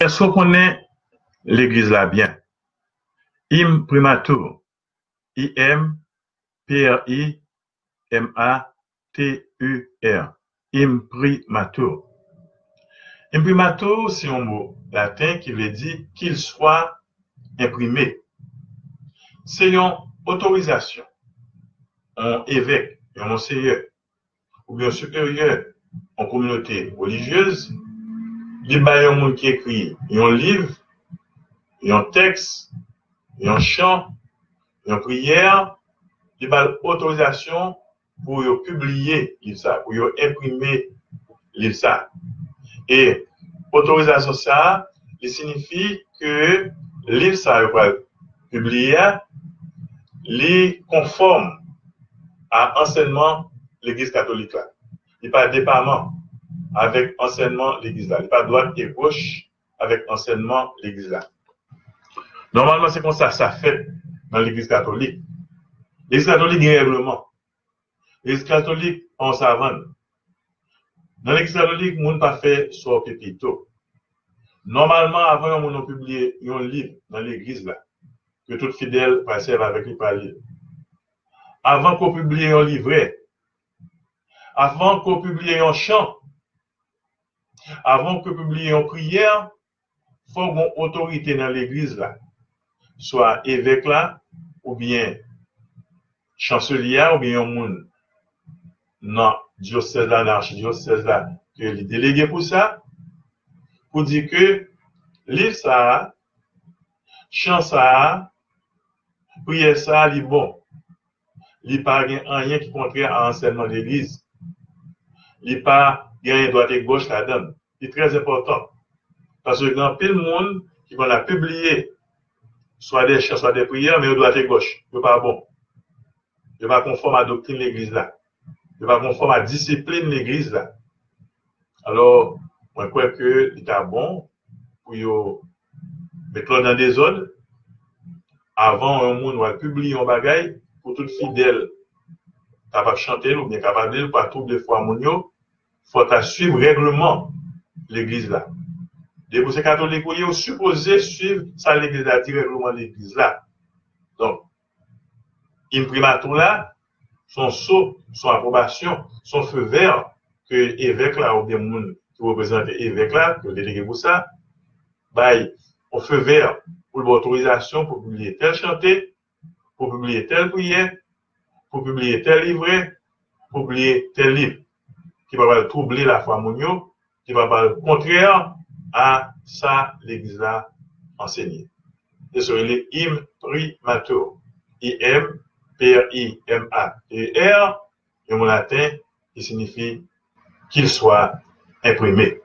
Est-ce qu'on connaît l'église là bien? Imprimatur. I-M-P-R-I-M-A-T-U-R. Imprimatur. Imprimatur, c'est un mot latin qui veut dire qu'il soit imprimé. C'est une autorisation. Un évêque, un monseigneur, ou bien supérieur en communauté religieuse, il y a un monde qui écrit un livre, un texte, un chant, une prière, il a l'autorisation pour publier ça, pour imprimer ça. Et autorisation ça, il signifie que livre ça va publier, est conforme à enseignement l'Église catholique là. Il n'est pas dépendant avec enseignement l'Église là. Il pas droite et gauche avec enseignement l'Église là. Normalement, c'est comme ça ça fait dans l'Église catholique. L'Église catholique a un règlement. L'Église catholique, on s'avance. Dans l'Église catholique, on n'a pas fait soit pépito. Normalement, avant, on a publié un livre dans l'Église là, que tout fidèle passer avec lui par Avant qu'on publie un livret, avant qu'on publie un chant, avant qu'on publie une prière, faut une autorité dans l'église là, soit évêque là, ou bien chancelier, ou bien un monde non, diocèse là, l'archidiocèse là, que les délégués pour ça, pour dire que livre ça, chant ça, prière ça, est bon. A pas rien qui contraire à l'enseignement de l'Église. A pas rien droite et gauche là-dedans. C'est très important. Parce que dans le monde qui va la publier, soit des chants, soit des prières, mais droite et gauche. N'est pas bon. N'est pas conforme à la doctrine de l'Église là. N'est pas conforme à la discipline de l'Église là. Alors, moi, je crois que c'est bon pour mettre dans des ordres avant un monde va publier un bagage pour tout fidèle capable de chanter ou bien capable de pas tout des fois faut suivre règlement l'église là. Les catholiques, ils sont supposés suivre ça l'église là, règlement l'église là. Donc, imprimatur là, son saut, son approbation, son feu vert que l'évêque là, ou bien monde qui représente l'évêque là, que délégué pour ça, bail au feu vert pour l'autorisation pour publier tel chanté, pour publier telle prière, pour publier tel livret, pour publier tel livre, qui va troubler la foi monio, qui va pas contraire à ça l'Église a enseigné. Et sur les. I-M, P-R-I-M-A-T-R, et mon latin, qui signifie qu'il soit imprimé.